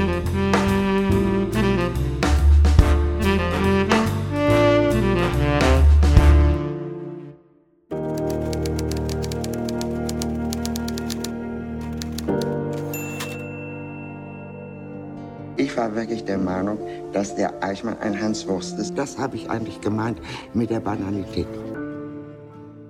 Ich war wirklich der Meinung, dass der Eichmann ein Hans Wurst ist. Das habe ich eigentlich gemeint mit der Banalität.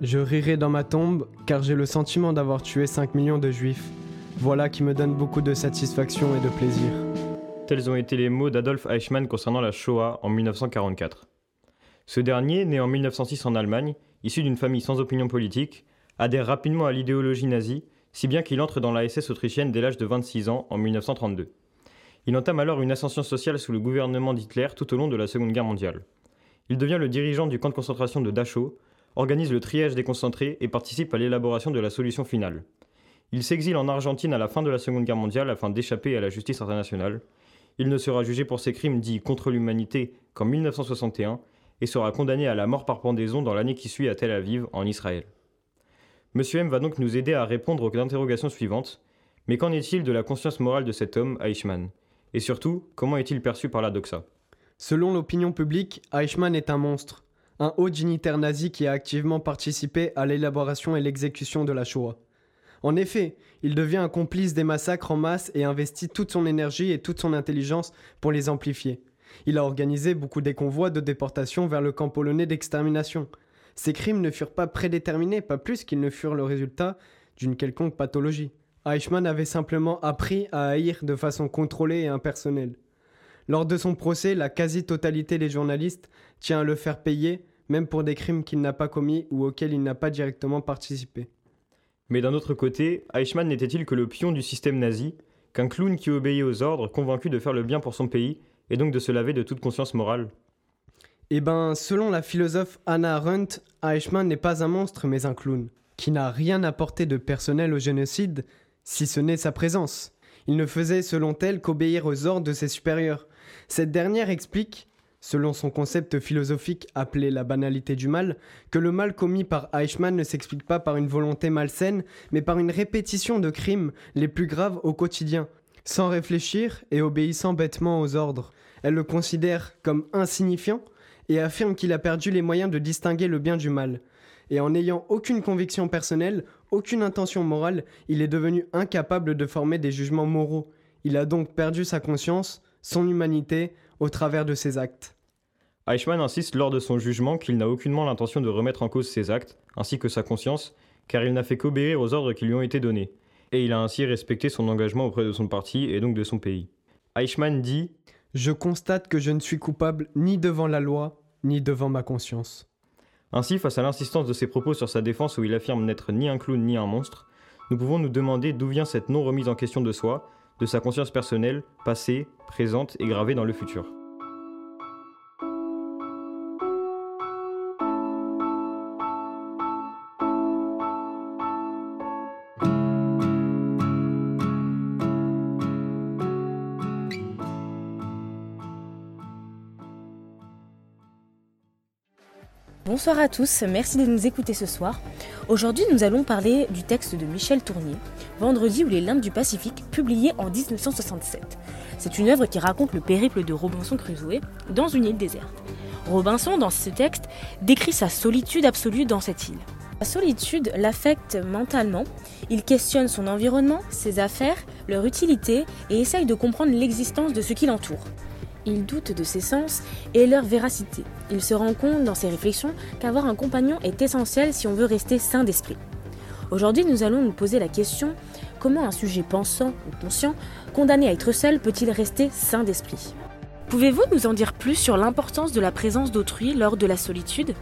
Je rirai dans ma tombe car j'ai le sentiment d'avoir tué 5 millions de juifs. Voilà qui me donne beaucoup de satisfaction et de plaisir. Tels ont été les mots d'Adolf Eichmann concernant la Shoah en 1944. Ce dernier, né en 1906 en Allemagne, issu d'une famille sans opinion politique, adhère rapidement à l'idéologie nazie, si bien qu'il entre dans la SS autrichienne dès l'âge de 26 ans en 1932. Il entame alors une ascension sociale sous le gouvernement d'Hitler tout au long de la Seconde Guerre mondiale. Il devient le dirigeant du camp de concentration de Dachau, organise le triage des concentrés et participe à l'élaboration de la solution finale. Il s'exile en Argentine à la fin de la Seconde Guerre mondiale afin d'échapper à la justice internationale. Il ne sera jugé pour ses crimes dits contre l'humanité qu'en 1961 et sera condamné à la mort par pendaison dans l'année qui suit à Tel Aviv, en Israël. Monsieur M va donc nous aider à répondre aux interrogations suivantes. Mais qu'en est-il de la conscience morale de cet homme, Eichmann? Et surtout, comment est-il perçu par la doxa? Selon l'opinion publique, Eichmann est un monstre, un haut dignitaire nazi qui a activement participé à l'élaboration et l'exécution de la Shoah. En effet, il devient un complice des massacres en masse et investit toute son énergie et toute son intelligence pour les amplifier. Il a organisé beaucoup des convois de déportation vers le camp polonais d'extermination. Ces crimes ne furent pas prédéterminés, pas plus qu'ils ne furent le résultat d'une quelconque pathologie. Eichmann avait simplement appris à haïr de façon contrôlée et impersonnelle. Lors de son procès, la quasi-totalité des journalistes tient à le faire payer, même pour des crimes qu'il n'a pas commis ou auxquels il n'a pas directement participé. Mais d'un autre côté, Eichmann n'était-il que le pion du système nazi, qu'un clown qui obéit aux ordres, convaincu de faire le bien pour son pays, et donc de se laver de toute conscience morale? Eh ben, selon la philosophe Anna Arendt, Eichmann n'est pas un monstre mais un clown, qui n'a rien apporté de personnel au génocide, si ce n'est sa présence. Il ne faisait selon elle qu'obéir aux ordres de ses supérieurs. Cette dernière explique, selon son concept philosophique appelé la banalité du mal, que le mal commis par Eichmann ne s'explique pas par une volonté malsaine, mais par une répétition de crimes les plus graves au quotidien, sans réfléchir et obéissant bêtement aux ordres. Elle le considère comme insignifiant et affirme qu'il a perdu les moyens de distinguer le bien du mal et en n'ayant aucune conviction personnelle, aucune intention morale, il est devenu incapable de former des jugements moraux. Il a donc perdu sa conscience, son humanité, au travers de ses actes. Eichmann insiste lors de son jugement qu'il n'a aucunement l'intention de remettre en cause ses actes, ainsi que sa conscience, car il n'a fait qu'obéir aux ordres qui lui ont été donnés, et il a ainsi respecté son engagement auprès de son parti et donc de son pays. Eichmann dit Je constate que je ne suis coupable ni devant la loi, ni devant ma conscience. Ainsi, face à l'insistance de ses propos sur sa défense où il affirme n'être ni un clown ni un monstre, nous pouvons nous demander d'où vient cette non-remise en question de soi, de sa conscience personnelle, passée, présente et gravée dans le futur. Bonsoir à tous, merci de nous écouter ce soir. Aujourd'hui, nous allons parler du texte de Michel Tournier, Vendredi ou les limbes du Pacifique, publié en 1967. C'est une œuvre qui raconte le périple de Robinson Crusoe dans une île déserte. Robinson, dans ce texte, décrit sa solitude absolue dans cette île. La solitude l'affecte mentalement, il questionne son environnement, ses affaires, leur utilité et essaye de comprendre l'existence de ce qui l'entoure. Il doute de ses sens et leur véracité. Il se rend compte dans ses réflexions qu'avoir un compagnon est essentiel si on veut rester sain d'esprit. Aujourd'hui, nous allons nous poser la question comment un sujet pensant ou conscient, condamné à être seul, peut-il rester sain d'esprit? Pouvez-vous nous en dire plus sur l'importance de la présence d'autrui lors de la solitude?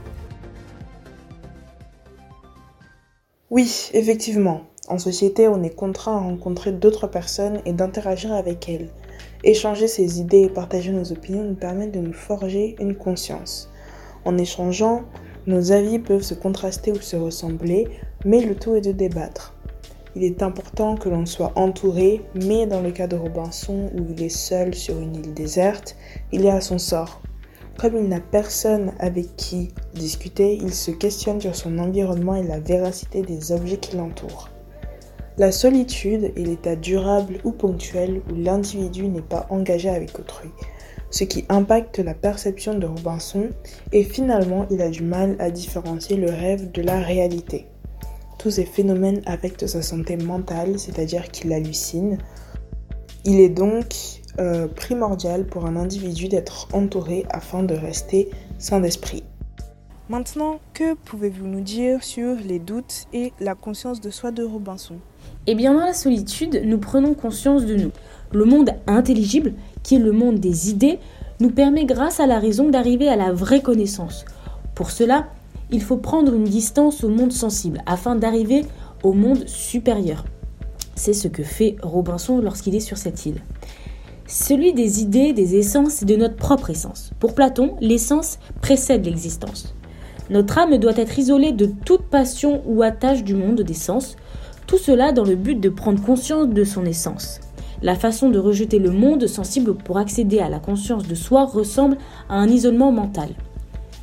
Oui, effectivement. En société, on est contraint à rencontrer d'autres personnes et d'interagir avec elles. Échanger ses idées et partager nos opinions nous permettent de nous forger une conscience. En échangeant, nos avis peuvent se contraster ou se ressembler, mais le tout est de débattre. Il est important que l'on soit entouré, mais dans le cas de Robinson où il est seul sur une île déserte, il est à son sort. Comme il n'a personne avec qui discuter, il se questionne sur son environnement et la véracité des objets qui l'entourent. La solitude est l'état durable ou ponctuel où l'individu n'est pas engagé avec autrui, ce qui impacte la perception de Robinson et finalement il a du mal à différencier le rêve de la réalité. Tous ces phénomènes affectent sa santé mentale, c'est-à-dire qu'il hallucine. Il est donc euh, primordial pour un individu d'être entouré afin de rester sain d'esprit. Maintenant, que pouvez-vous nous dire sur les doutes et la conscience de soi de Robinson? Eh bien, dans la solitude, nous prenons conscience de nous. Le monde intelligible, qui est le monde des idées, nous permet grâce à la raison d'arriver à la vraie connaissance. Pour cela, il faut prendre une distance au monde sensible afin d'arriver au monde supérieur. C'est ce que fait Robinson lorsqu'il est sur cette île celui des idées, des essences et de notre propre essence. Pour Platon, l'essence précède l'existence. Notre âme doit être isolée de toute passion ou attache du monde des sens, tout cela dans le but de prendre conscience de son essence. La façon de rejeter le monde sensible pour accéder à la conscience de soi ressemble à un isolement mental.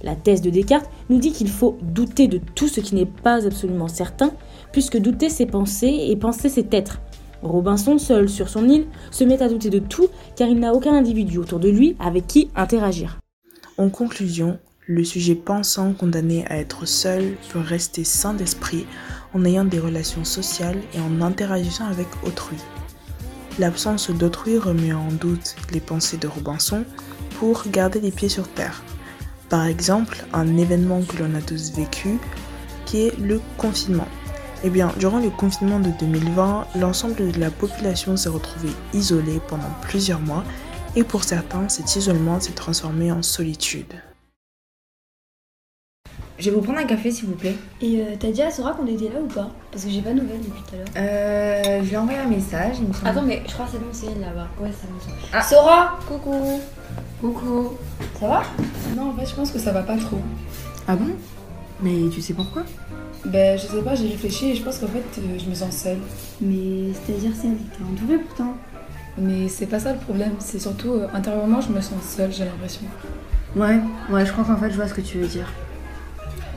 La thèse de Descartes nous dit qu'il faut douter de tout ce qui n'est pas absolument certain, puisque douter c'est penser et penser c'est être. Robinson, seul sur son île, se met à douter de tout car il n'a aucun individu autour de lui avec qui interagir. En conclusion, le sujet pensant condamné à être seul peut rester sain d'esprit en ayant des relations sociales et en interagissant avec autrui. L'absence d'autrui remet en doute les pensées de Robinson pour garder les pieds sur terre. Par exemple, un événement que l'on a tous vécu qui est le confinement. Eh bien, durant le confinement de 2020, l'ensemble de la population s'est retrouvée isolée pendant plusieurs mois et pour certains, cet isolement s'est transformé en solitude. Je vais vous prendre un café s'il vous plaît. Et euh, t'as dit à Sora qu'on était là ou pas? Parce que j'ai pas de nouvelles depuis tout à l'heure. Euh, je lui ai envoyé un message. Il me semble. Attends, mais je crois que c'est bon, c'est elle là-bas. Ouais, c'est bon. Ah. Sora Coucou Coucou. Ça va? Non, en fait, je pense que ça va pas trop. Ah bon? Mais tu sais pourquoi? Ben, je sais pas, j'ai réfléchi et je pense qu'en fait, euh, je me sens seule. Mais c'est-à-dire, c'est t'es entourée pourtant. Mais c'est pas ça le problème, c'est surtout euh, intérieurement, je me sens seule, j'ai l'impression. Ouais, ouais, je crois qu'en fait, je vois ce que tu veux dire.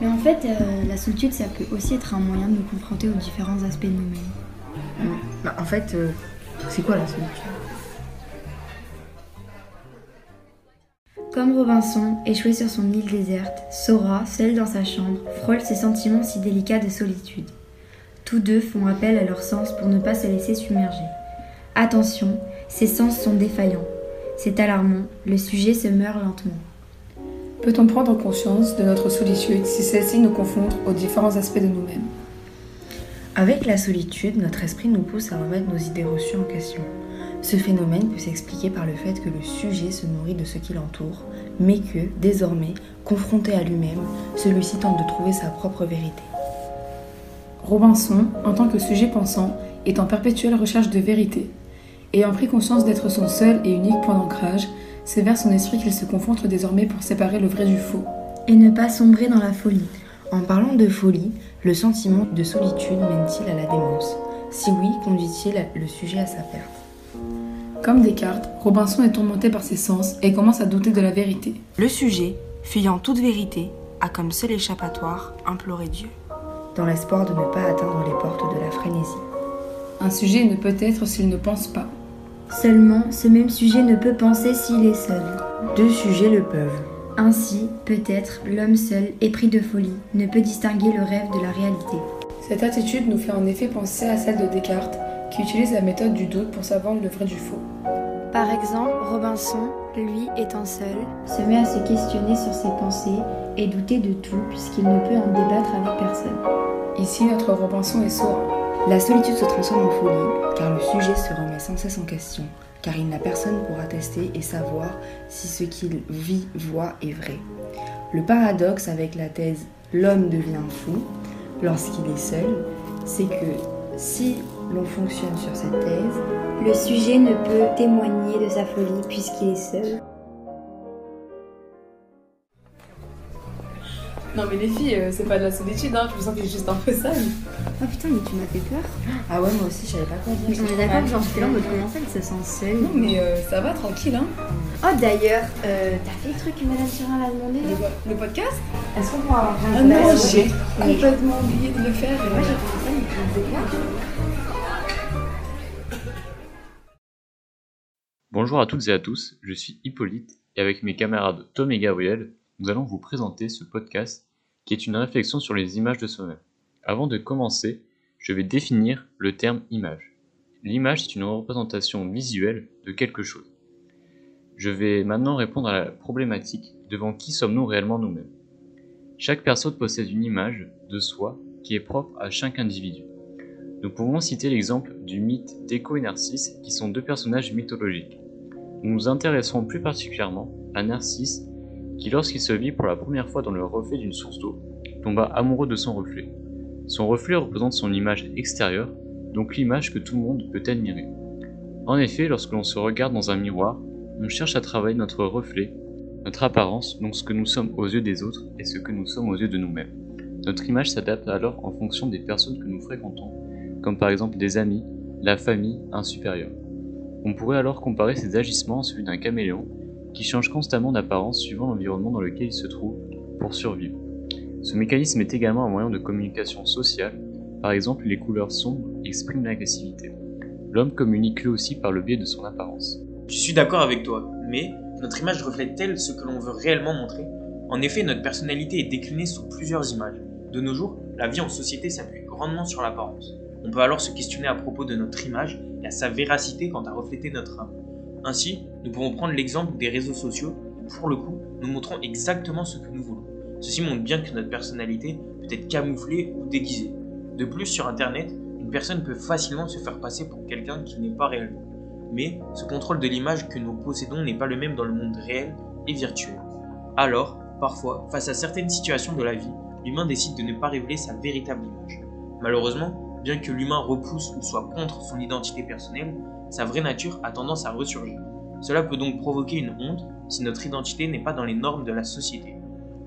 Mais en fait, euh, la solitude, ça peut aussi être un moyen de nous confronter aux différents aspects de nous-mêmes. Bah, en fait, euh, c'est quoi la solitude? Comme Robinson, échoué sur son île déserte, Sora, seule dans sa chambre, frôle ses sentiments si délicats de solitude. Tous deux font appel à leurs sens pour ne pas se laisser submerger. Attention, ces sens sont défaillants. C'est alarmant, le sujet se meurt lentement. Peut-on prendre conscience de notre solitude si celle-ci nous confronte aux différents aspects de nous-mêmes? Avec la solitude, notre esprit nous pousse à remettre nos idées reçues en question. Ce phénomène peut s'expliquer par le fait que le sujet se nourrit de ce qui l'entoure, mais que, désormais, confronté à lui-même, celui-ci tente de trouver sa propre vérité. Robinson, en tant que sujet pensant, est en perpétuelle recherche de vérité. Ayant pris conscience d'être son seul et unique point d'ancrage, c'est vers son esprit qu'il se confronte désormais pour séparer le vrai du faux. Et ne pas sombrer dans la folie. En parlant de folie, le sentiment de solitude mène-t-il à la démence? Si oui, conduit-il le sujet à sa perte? Comme Descartes, Robinson est tourmenté par ses sens et commence à douter de la vérité. Le sujet, fuyant toute vérité, a comme seul échappatoire imploré Dieu, dans l'espoir de ne pas atteindre les portes de la frénésie. Un sujet ne peut être s'il ne pense pas. Seulement, ce même sujet ne peut penser s'il est seul. Deux sujets le peuvent. Ainsi, peut-être, l'homme seul, épris de folie, ne peut distinguer le rêve de la réalité. Cette attitude nous fait en effet penser à celle de Descartes, qui utilise la méthode du doute pour savoir le vrai du faux. Par exemple, Robinson, lui étant seul, se met à se questionner sur ses pensées et douter de tout puisqu'il ne peut en débattre avec personne. Ici, notre Robinson est sourd. La solitude se transforme en folie, car le sujet se remet sans cesse en question, car il n'a personne pour attester et savoir si ce qu'il vit, voit est vrai. Le paradoxe avec la thèse l'homme devient fou lorsqu'il est seul, c'est que si l'on fonctionne sur cette thèse, le sujet ne peut témoigner de sa folie puisqu'il est seul. Non, mais les filles, euh, c'est pas de la solitude, hein. je me sens que j'ai juste un peu sale. Ah putain, mais tu m'as fait peur. Ah ouais, moi aussi, je pas quoi. Mais on est d'accord, genre, j'étais là en mode comment ça, elle sent seule? Non, mais euh, ça va, tranquille, hein. Oh, d'ailleurs, euh, t'as fait le truc que Madame Surin l'a demandé? Là le, podcast? Est-ce qu'on pourra avoir ah un Ah non, j'ai complètement oublié de le faire. Et moi, j'ai fait ça, mais tu. Bonjour à toutes et à tous, je suis Hippolyte et avec mes camarades Tom et Gabriel, nous allons vous présenter ce podcast qui est une réflexion sur les images de soi-même. Avant de commencer, je vais définir le terme image. L'image est une représentation visuelle de quelque chose. Je vais maintenant répondre à la problématique devant qui sommes-nous réellement nous-mêmes. Chaque personne possède une image de soi qui est propre à chaque individu. Nous pouvons citer l'exemple du mythe d'Echo et Narcisse qui sont deux personnages mythologiques. Nous nous intéresserons plus particulièrement à Narcisse qui lorsqu'il se vit pour la première fois dans le reflet d'une source d'eau, tomba amoureux de son reflet. Son reflet représente son image extérieure, donc l'image que tout le monde peut admirer. En effet, lorsque l'on se regarde dans un miroir, on cherche à travailler notre reflet, notre apparence, donc ce que nous sommes aux yeux des autres et ce que nous sommes aux yeux de nous-mêmes. Notre image s'adapte alors en fonction des personnes que nous fréquentons, comme par exemple des amis, la famille, un supérieur. On pourrait alors comparer ces agissements à celui d'un caméléon qui change constamment d'apparence suivant l'environnement dans lequel il se trouve pour survivre. Ce mécanisme est également un moyen de communication sociale, par exemple les couleurs sombres expriment l'agressivité. L'homme communique lui aussi par le biais de son apparence. Je suis d'accord avec toi, mais notre image reflète-t-elle ce que l'on veut réellement montrer? En effet, notre personnalité est déclinée sous plusieurs images. De nos jours, la vie en société s'appuie grandement sur l'apparence. On peut alors se questionner à propos de notre image et à sa véracité quant à refléter notre âme. Ainsi, nous pouvons prendre l'exemple des réseaux sociaux où, pour le coup, nous montrons exactement ce que nous voulons. Ceci montre bien que notre personnalité peut être camouflée ou déguisée. De plus, sur Internet, une personne peut facilement se faire passer pour quelqu'un qui n'est pas réellement. Mais ce contrôle de l'image que nous possédons n'est pas le même dans le monde réel et virtuel. Alors, parfois, face à certaines situations de la vie, l'humain décide de ne pas révéler sa véritable image. Malheureusement, bien que l'humain repousse ou soit contre son identité personnelle, sa vraie nature a tendance à ressurgir. Cela peut donc provoquer une honte si notre identité n'est pas dans les normes de la société.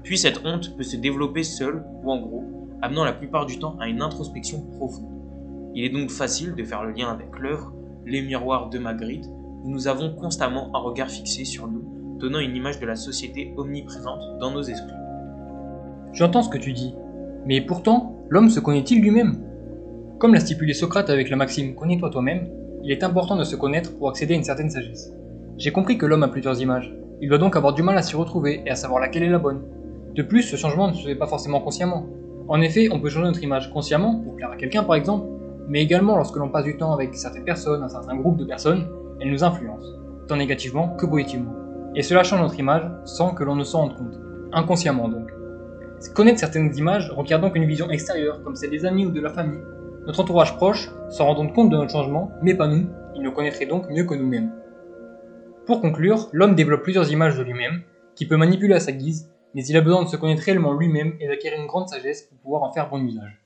Puis cette honte peut se développer seule ou en gros, amenant la plupart du temps à une introspection profonde. Il est donc facile de faire le lien avec l'œuvre Les miroirs de Magritte, où nous avons constamment un regard fixé sur nous, donnant une image de la société omniprésente dans nos esprits. J'entends ce que tu dis, mais pourtant, l'homme se connaît-il lui-même? Comme l'a stipulé Socrate avec la maxime Connais-toi toi-même, il est important de se connaître pour accéder à une certaine sagesse. J'ai compris que l'homme a plusieurs images. Il doit donc avoir du mal à s'y retrouver et à savoir laquelle est la bonne. De plus, ce changement ne se fait pas forcément consciemment. En effet, on peut changer notre image consciemment, pour plaire à quelqu'un par exemple, mais également lorsque l'on passe du temps avec certaines personnes, un certain groupe de personnes, elles nous influencent, tant négativement que positivement. Et cela change notre image sans que l'on ne s'en rende compte, inconsciemment donc. Connaître certaines images requiert donc une vision extérieure, comme celle des amis ou de la famille, notre entourage proche s'en rendant compte de notre changement, mais pas nous, il nous connaîtrait donc mieux que nous-mêmes. Pour conclure, l'homme développe plusieurs images de lui-même, qui peut manipuler à sa guise, mais il a besoin de se connaître réellement lui-même et d'acquérir une grande sagesse pour pouvoir en faire bon usage.